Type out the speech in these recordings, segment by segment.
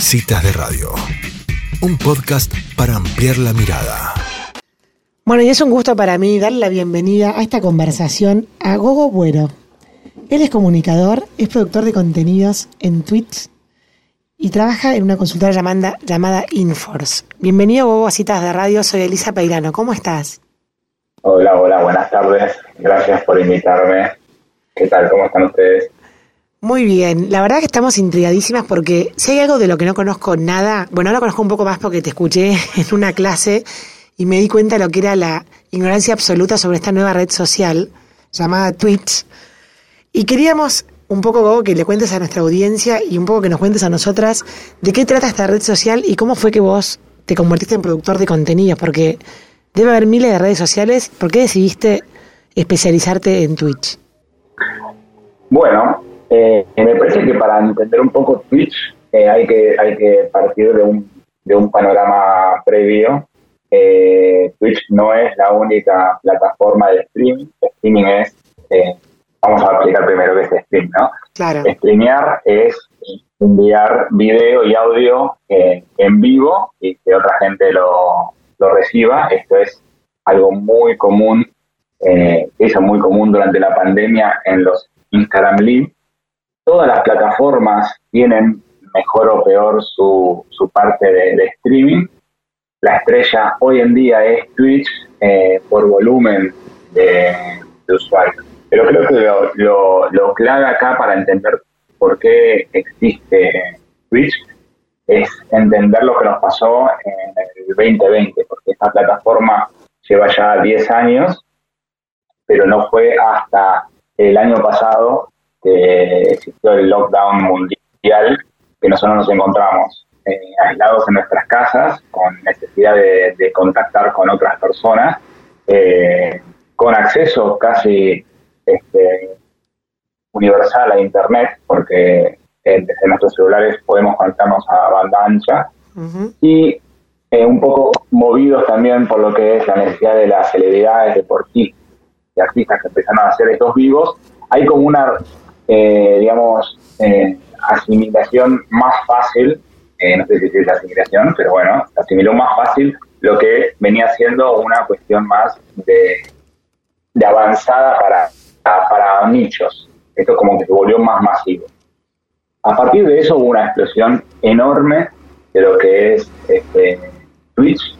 Citas de Radio, un podcast para ampliar la mirada. Bueno, y es un gusto para mí darle la bienvenida a esta conversación a Gogo Buero. Él es comunicador, es productor de contenidos en Twitch y trabaja en una consultora llamada, llamada Inforce. Bienvenido, Gogo, a Citas de Radio. Soy Elisa Peirano. ¿Cómo estás? Hola, hola, buenas tardes. Gracias por invitarme. ¿Qué tal? ¿Cómo están ustedes? Muy bien, la verdad que estamos intrigadísimas porque si hay algo de lo que no conozco nada, bueno, ahora conozco un poco más porque te escuché en una clase y me di cuenta de lo que era la ignorancia absoluta sobre esta nueva red social llamada Twitch. Y queríamos un poco que le cuentes a nuestra audiencia y un poco que nos cuentes a nosotras de qué trata esta red social y cómo fue que vos te convertiste en productor de contenidos, porque debe haber miles de redes sociales. ¿Por qué decidiste especializarte en Twitch? Bueno, eh, me parece que para entender un poco Twitch eh, hay, que, hay que partir de un, de un panorama previo. Eh, Twitch no es la única plataforma de streaming. Streaming es, vamos a explicar primero qué es stream, ¿no? Claro. Streamear es enviar video y audio en vivo y que otra gente lo, lo reciba. Esto es algo muy común, eh, hizo muy común durante la pandemia en los Instagram Live, todas las plataformas tienen mejor o peor su, su parte de, streaming. La estrella hoy en día es Twitch eh, por volumen de, usuarios. Pero creo que lo, lo, clave acá para entender por qué existe Twitch es entender lo que nos pasó en el 2020, porque esta plataforma lleva ya 10 años, pero no fue hasta el año pasado que existió el lockdown mundial, que nosotros nos encontramos eh, aislados en nuestras casas, con necesidad de, contactar con otras personas, eh, con acceso casi este, universal a Internet, porque eh, desde nuestros celulares podemos conectarnos a banda ancha, y un poco movidos también por lo que es la necesidad de las celebridades, deportistas y artistas que empezaron a hacer estos vivos, hay como una eh, digamos, eh, asimilación más fácil, eh, no sé si es asimilación, pero bueno, asimiló más fácil lo que venía siendo una cuestión más de, avanzada para, para nichos. Esto como que se volvió más masivo. A partir de eso hubo una explosión enorme de lo que es este, Twitch.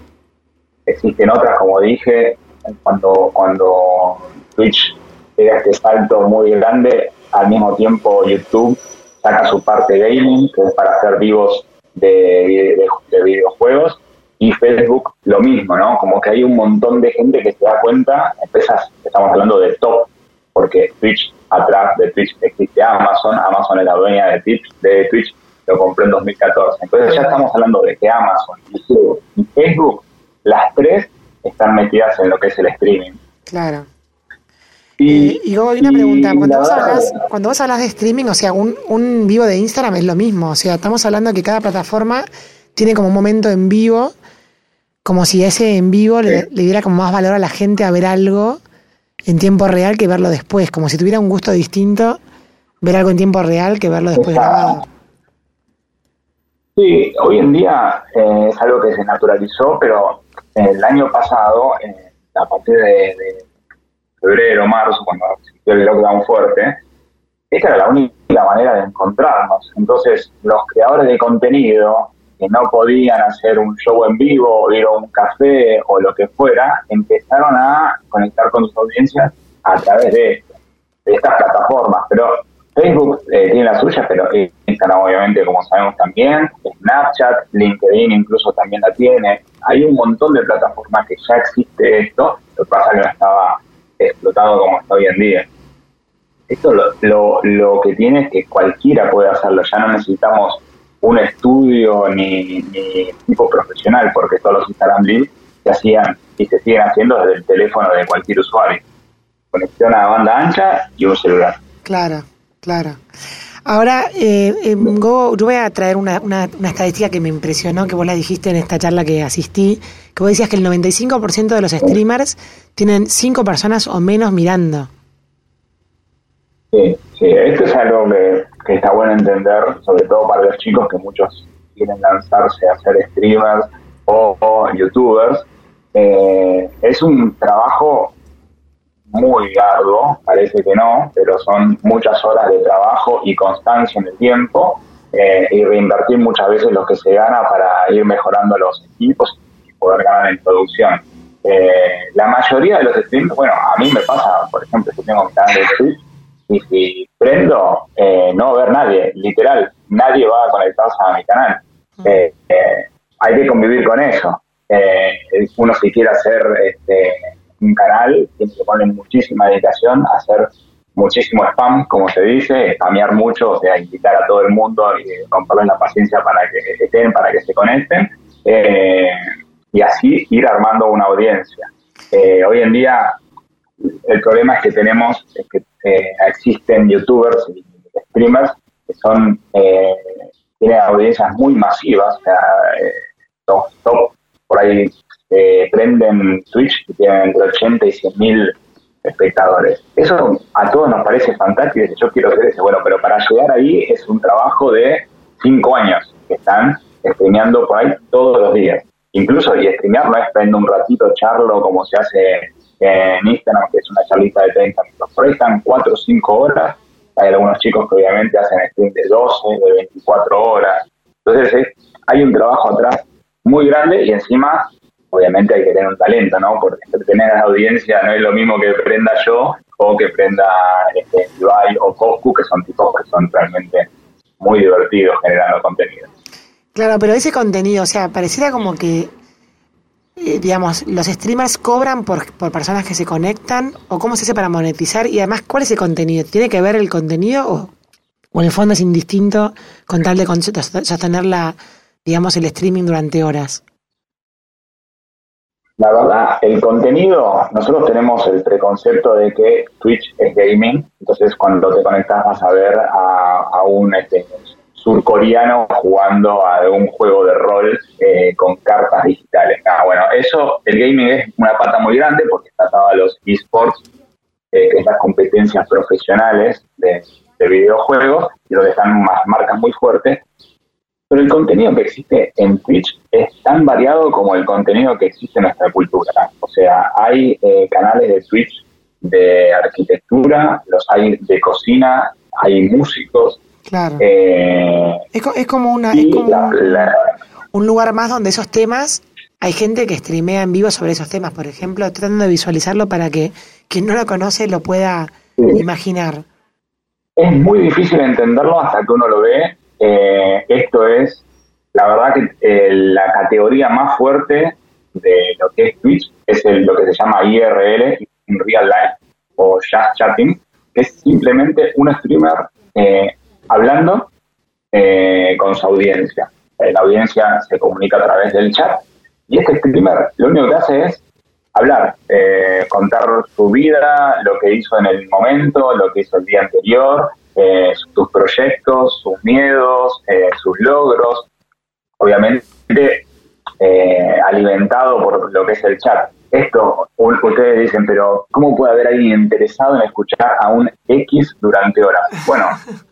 Existen otras, como dije, cuando, cuando Twitch llega este salto muy grande, al mismo tiempo YouTube saca su parte gaming, que es para hacer vivos de, de, videojuegos, y Facebook lo mismo, ¿no? Como que hay un montón de gente que se da cuenta, empresas, estamos hablando de top, porque Twitch, atrás de Twitch existe Amazon, Amazon es la dueña de Twitch, de Twitch lo compró en 2014. Entonces ya estamos hablando de que Amazon, y Facebook, las tres están metidas en lo que es el streaming. Claro. Y, y una pregunta, cuando vos, hablas, cuando vos hablas de streaming, o sea, un, un vivo de Instagram es lo mismo, o sea, estamos hablando de que cada plataforma tiene como un momento en vivo, como si ese en vivo le, diera como más valor a la gente a ver algo en tiempo real que verlo después, como si tuviera un gusto distinto ver algo en tiempo real que verlo después grabado. Sí, hoy en día eh, es algo que se naturalizó, pero el año pasado, eh, a partir de febrero, marzo, cuando existió el lockdown fuerte, esta era la única manera de encontrarnos. Entonces, los creadores de contenido que no podían hacer un show en vivo, o ir a un café o lo que fuera, empezaron a conectar con sus audiencias a través de, estas plataformas. Pero Facebook eh, tiene la suya, pero Instagram obviamente, como sabemos también, Snapchat, LinkedIn incluso también la tiene. Hay un montón de plataformas que ya existe esto, lo que pasa que no estaba explotado como está hoy en día. Esto lo, lo, que tiene es que cualquiera puede hacerlo, ya no necesitamos un estudio ni, tipo profesional, porque todos los Instagram Live se hacían y se siguen haciendo desde el teléfono de cualquier usuario. Conexión a banda ancha y un celular. Claro, claro. Ahora, eh, eh yo voy a traer una, una, estadística que me impresionó, que vos la dijiste en esta charla que asistí, que vos decías que el 95% de los streamers tienen cinco personas o menos mirando. Sí, sí, esto es algo que, está bueno entender, sobre todo para los chicos, que muchos quieren lanzarse a ser streamers o, youtubers. Eh, es un trabajo muy largo, parece que no, pero son muchas horas de trabajo y constancia en el tiempo eh, y reinvertir muchas veces lo que se gana para ir mejorando los equipos y poder ganar en producción. Eh, la mayoría de los streams, bueno, a mí me pasa, por ejemplo, si tengo mi canal de Twitch y si prendo, eh, no va ver nadie, literal, nadie va a conectarse a mi canal. Eh, hay que convivir con eso. uno si quiere hacer este, un canal, tiene que poner muchísima dedicación a hacer muchísimo spam, como se dice, spamear mucho, o sea, invitar a todo el mundo y comprarles la paciencia para que estén, para que se conecten. Eh, y así ir armando una audiencia. Eh, hoy en día el problema es que tenemos, es que eh, existen youtubers y streamers que son, tienen audiencias muy masivas, o sea, top, por ahí prenden Twitch y tienen entre 80 y 100 mil espectadores. Eso a todos nos parece fantástico y yo quiero ser ese. Bueno, pero para llegar ahí es un trabajo de 5 años que están streameando por ahí todos los días incluso y streamear no es prendo un ratito, charlo como se hace en Instagram, que es una charlita de 30 minutos. Por ahí están 4 o 5 horas. Hay algunos chicos que obviamente hacen stream de 12, de 24 horas. Entonces hay un trabajo atrás muy grande y encima, obviamente hay que tener un talento, ¿no? Porque tener a la audiencia no es lo mismo que prenda yo o que prenda este, Ibai o Coscu, que son tipos que son realmente muy divertidos generando contenido. Claro, pero ese contenido, o sea, pareciera como que, eh, digamos, los streamers cobran por, por personas que se conectan, o cómo se hace para monetizar, y además, ¿cuál es el contenido? ¿Tiene que ver el contenido o, o en el fondo es indistinto con tal de sostener la, digamos, el streaming durante horas? La verdad, el contenido, nosotros tenemos el preconcepto de que Twitch es gaming, entonces cuando te conectas vas a ver a, a un este, surcoreano jugando a un juego de rol eh, con cartas digitales. Ah, bueno, eso, el gaming es una pata muy grande porque está atado a los esports, eh, que es las competencias profesionales de, videojuegos, y donde están más marcas muy fuertes. Pero el contenido que existe en Twitch es tan variado como el contenido que existe en nuestra cultura. O sea, hay eh, canales de Twitch de arquitectura, los hay de cocina, hay músicos, Claro. Eh, es, como, una, un lugar más donde esos temas, hay gente que streamea en vivo sobre esos temas, por ejemplo, tratando de visualizarlo para que quien no lo conoce lo pueda imaginar. Es muy difícil entenderlo hasta que uno lo ve. Eh, esto es, la verdad que eh, la categoría más fuerte de lo que es Twitch es lo que se llama IRL, in real life, o just chatting, que es simplemente un streamer eh, hablando eh, con su audiencia. Eh, la audiencia se comunica a través del chat y este streamer lo único que hace es hablar, eh, contar su vida, lo que hizo en el momento, lo que hizo el día anterior, sus proyectos, sus miedos, sus logros, obviamente alimentado por lo que es el chat. Esto, ustedes dicen, pero ¿cómo puede haber alguien interesado en escuchar a un X durante horas? Bueno,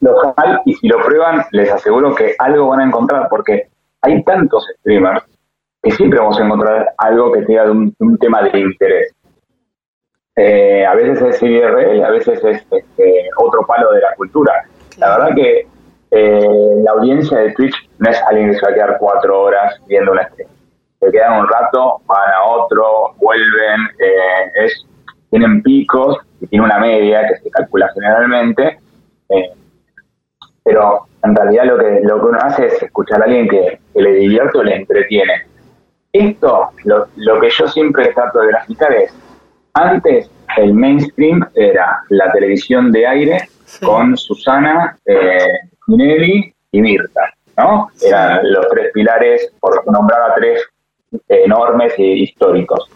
lo y si lo prueban, les aseguro que algo van a encontrar, porque hay tantos streamers que siempre vamos a encontrar algo que tenga un, tema de interés. Eh, a veces es IRL, a veces es este, otro palo de la cultura. La verdad que eh, la audiencia de Twitch no es alguien que se va a quedar cuatro horas viendo una stream. Se quedan un rato, van a otro, vuelven, eh, es, tienen picos y tiene una media que se calcula generalmente. Eh, pero en realidad lo que, lo que uno hace es escuchar a alguien que, le divierte o le entretiene. Esto, lo, lo que yo siempre trato de graficar es, antes el mainstream era la televisión de aire con Susana, eh, Nelly y Mirta, ¿no? Eran los tres pilares, por nombrar a tres enormes e históricos.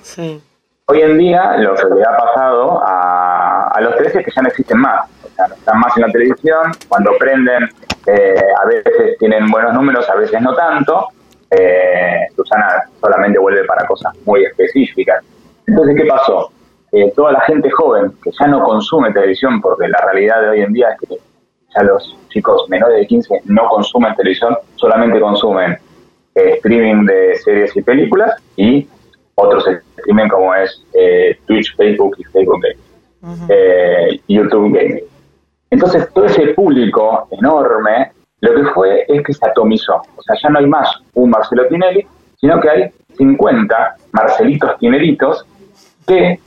Hoy en día lo que le ha pasado a, a los tres es que ya no existen más están más en la televisión, cuando prenden eh, a veces tienen buenos números, a veces no tanto. Eh, Susana solamente vuelve para cosas muy específicas. Entonces, ¿qué pasó? Eh, toda la gente joven que ya no consume televisión, porque la realidad de hoy en día es que ya los chicos menores de 15 no consumen televisión, solamente consumen eh, streaming de series y películas y otros streaming como es eh, Twitch, Facebook y Facebook Gaming, YouTube Gaming. Entonces todo ese público enorme lo que fue es que se atomizó. O sea, ya no hay más un Marcelo Tinelli, sino que hay 50 Marcelitos Tinelitos que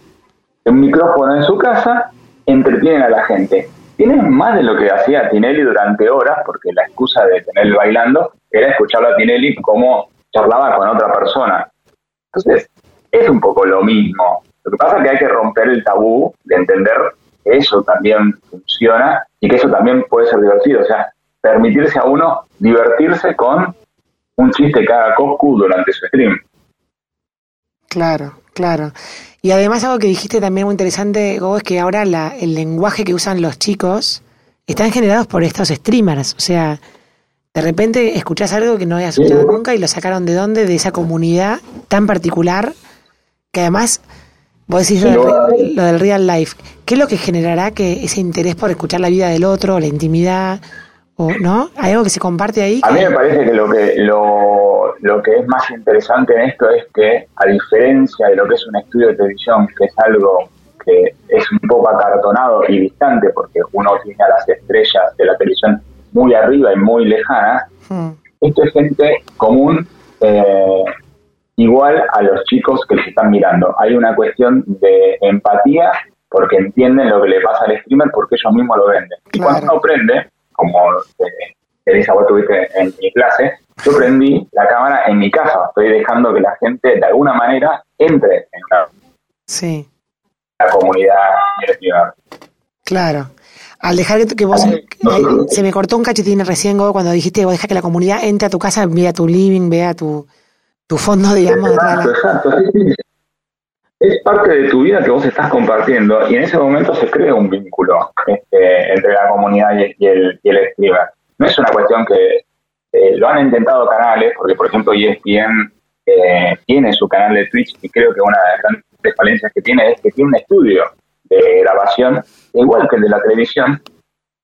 un micrófono en su casa entretienen a la gente. Tienen más de lo que hacía Tinelli durante horas, porque la excusa de tenerlo bailando era escucharlo a Tinelli como charlaba con otra persona. Entonces, es un poco lo mismo. Lo que pasa es que hay que romper el tabú de entender que eso también funciona y que eso también puede ser divertido. O sea, permitirse a uno divertirse con un chiste haga Coscu durante su stream. Claro, claro. Y además algo que dijiste también muy interesante, Gogo, es que ahora la, el lenguaje que usan los chicos están generados por estos streamers. O sea, de repente escuchás algo que no habías escuchado nunca y lo sacaron de dónde, de esa comunidad tan particular, que además, vos decís lo, lo del real life. ¿Qué es lo que generará que ese interés por escuchar la vida del otro, la intimidad? ¿no? ¿Hay algo que se comparte ahí? A mí me parece que lo que lo, lo que es más interesante en esto es que, a diferencia de lo que es un estudio de televisión, que es algo que es un poco acartonado y distante, porque uno tiene a las estrellas de la televisión muy arriba y muy lejanas, hmm. esto es gente común, eh, igual a los chicos que les están mirando. Hay una cuestión de empatía porque entienden lo que le pasa al streamer porque ellos mismos lo venden. Y cuando uno aprende, como eh, Elisa, vos tuviste en mi clase, yo prendí la cámara en mi casa. Estoy dejando que la gente de alguna manera entre en la, sí. la comunidad Claro. Al dejar que vos... se me cortó un cachetín recién cuando dijiste vos deja que la comunidad entre a tu casa, vea tu living, vea tu, tu fondo, digamos. Exacto, exacto. Es parte de tu vida que vos estás compartiendo y en ese momento se crea un vínculo este, entre la comunidad y, el, y el streamer. No es una cuestión que eh, lo han intentado canales, porque por ejemplo ESPN eh, tiene su canal de Twitch y creo que una de las grandes falencias que tiene es que tiene un estudio de grabación igual que el de la televisión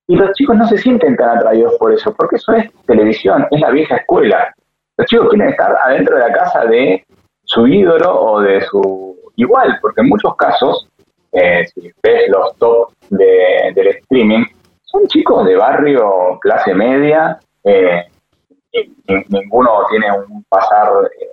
y los chicos no se sienten tan atraídos por eso, porque eso es televisión, es la vieja escuela. Los chicos quieren estar adentro de la casa de su ídolo o de su igual, porque en muchos casos, eh, si ves los top de, del streaming, son chicos de barrio, clase media, eh, y, ninguno tiene un pasar, eh,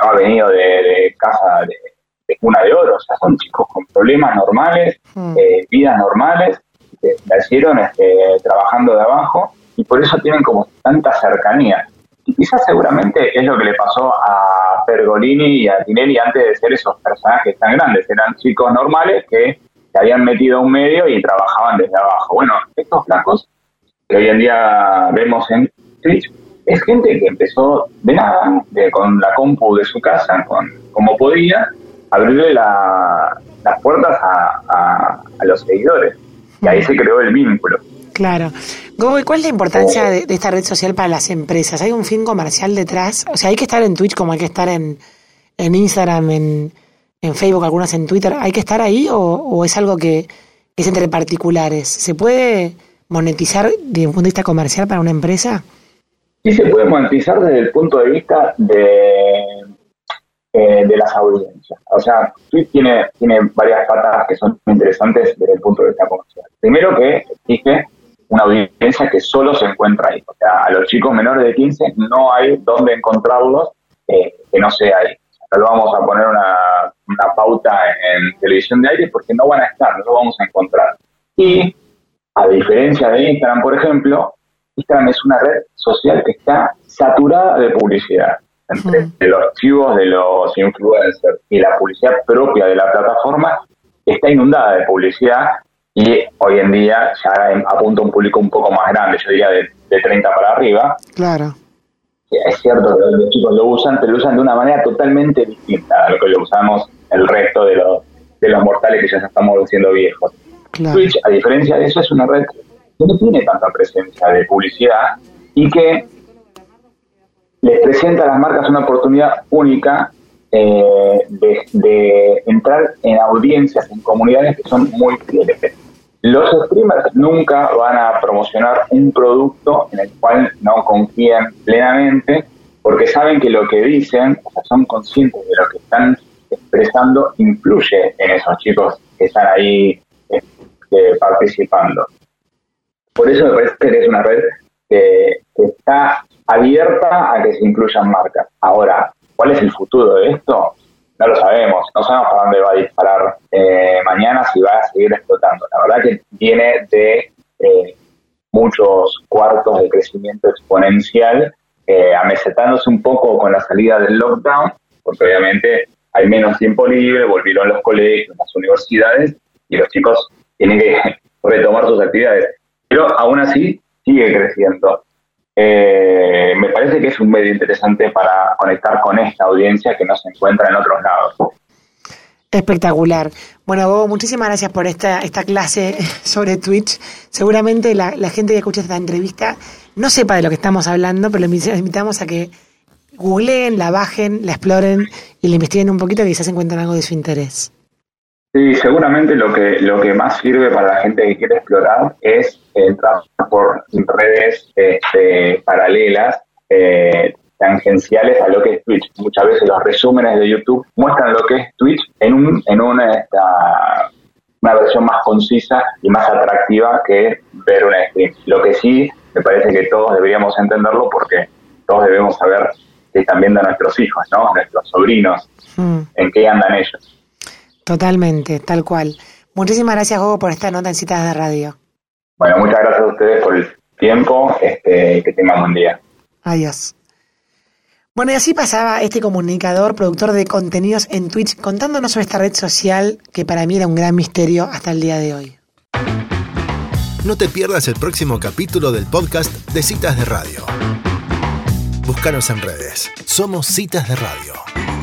no ha venido de, casa de, cuna de oro, o sea, son chicos con problemas normales, hmm. vidas normales, que nacieron este, trabajando de abajo y por eso tienen como tanta cercanía. Y quizás seguramente es lo que le pasó a Pergolini y a Tinelli antes de ser esos personajes tan grandes. Eran chicos normales que se habían metido a un medio y trabajaban desde abajo. Bueno, estos flacos que hoy en día vemos en Twitch es gente que empezó de nada, de, con la compu de su casa, con como podía, abrirle las puertas a los seguidores. Y ahí se creó el vínculo. Claro. Gogo, ¿cuál es la importancia de, esta red social para las empresas? ¿Hay un fin comercial detrás? O sea, ¿hay que estar en Twitch como hay que estar en, en Instagram, en, en Facebook, algunas en Twitter? ¿Hay que estar ahí o, es algo que, es entre particulares? ¿Se puede monetizar desde un punto de vista comercial para una empresa? Sí, se puede monetizar desde el punto de vista de, eh, de las audiencias. O sea, Twitch tiene, tiene varias patas que son interesantes desde el punto de vista comercial. Primero que exige una audiencia que solo se encuentra ahí. O sea, a los chicos menores de 15 no hay dónde encontrarlos eh, que no sea ahí. No vamos a poner una, una, pauta en televisión de aire porque no van a estar, no lo vamos a encontrar. Y a diferencia de Instagram, por ejemplo, Instagram es una red social que está saturada de publicidad. Entre los archivos de los influencers y la publicidad propia de la plataforma está inundada de publicidad y hoy en día ya apunta un público un poco más grande, yo diría de, de 30 para arriba. Claro. Es cierto que los chicos lo usan, pero lo usan de una manera totalmente distinta a lo que lo usamos el resto de los, de los mortales que ya estamos siendo viejos. Twitch, a diferencia de eso, es una red que no tiene tanta presencia de publicidad y que les presenta a las marcas una oportunidad única eh, de, de, entrar en audiencias, en comunidades que son muy fieles. Los streamers nunca van a promocionar un producto en el cual no confían plenamente porque saben que lo que dicen, o sea, son conscientes de lo que están expresando, influye en esos chicos que están ahí este, participando. Por eso me parece que es una red que, está abierta a que se incluyan marcas. Ahora, ¿cuál es el futuro de esto? No lo sabemos, no sabemos para dónde va a disparar eh, mañana, si va a seguir explotando. La verdad que viene de eh, muchos cuartos de crecimiento exponencial, eh, amesetándose un poco con la salida del lockdown, porque obviamente hay menos tiempo libre, volvieron los colegios, las universidades, y los chicos tienen que retomar sus actividades. Pero aún así sigue creciendo. Eh, me parece que es un medio interesante para conectar con esta audiencia que no se encuentra en otros lados. Espectacular. Bueno, Bobo, muchísimas gracias por esta, esta clase sobre Twitch. Seguramente la, gente que escucha esta entrevista no sepa de lo que estamos hablando, pero les invitamos a que googleen, la bajen, la exploren y la investiguen un poquito quizás encuentren algo de su interés. Sí, seguramente lo que, lo que más sirve para la gente que quiere explorar es entrar por redes este, paralelas, eh, tangenciales a lo que es Twitch. Muchas veces los resúmenes de YouTube muestran lo que es Twitch en, un, en una, una versión más concisa y más atractiva que ver un stream. Lo que sí me parece que todos deberíamos entenderlo porque todos debemos saber están viendo a nuestros hijos, ¿no? nuestros sobrinos, hmm. en qué andan ellos. Totalmente, tal cual. Muchísimas gracias, Hugo, por esta nota en citas de radio. Bueno, muchas gracias a ustedes por el tiempo. Este, que tengan buen día. Adiós. Bueno, y así pasaba este comunicador, productor de contenidos en Twitch, contándonos sobre esta red social que para mí era un gran misterio hasta el día de hoy. No te pierdas el próximo capítulo del podcast de Citas de Radio. Búscanos en redes. Somos Citas de Radio.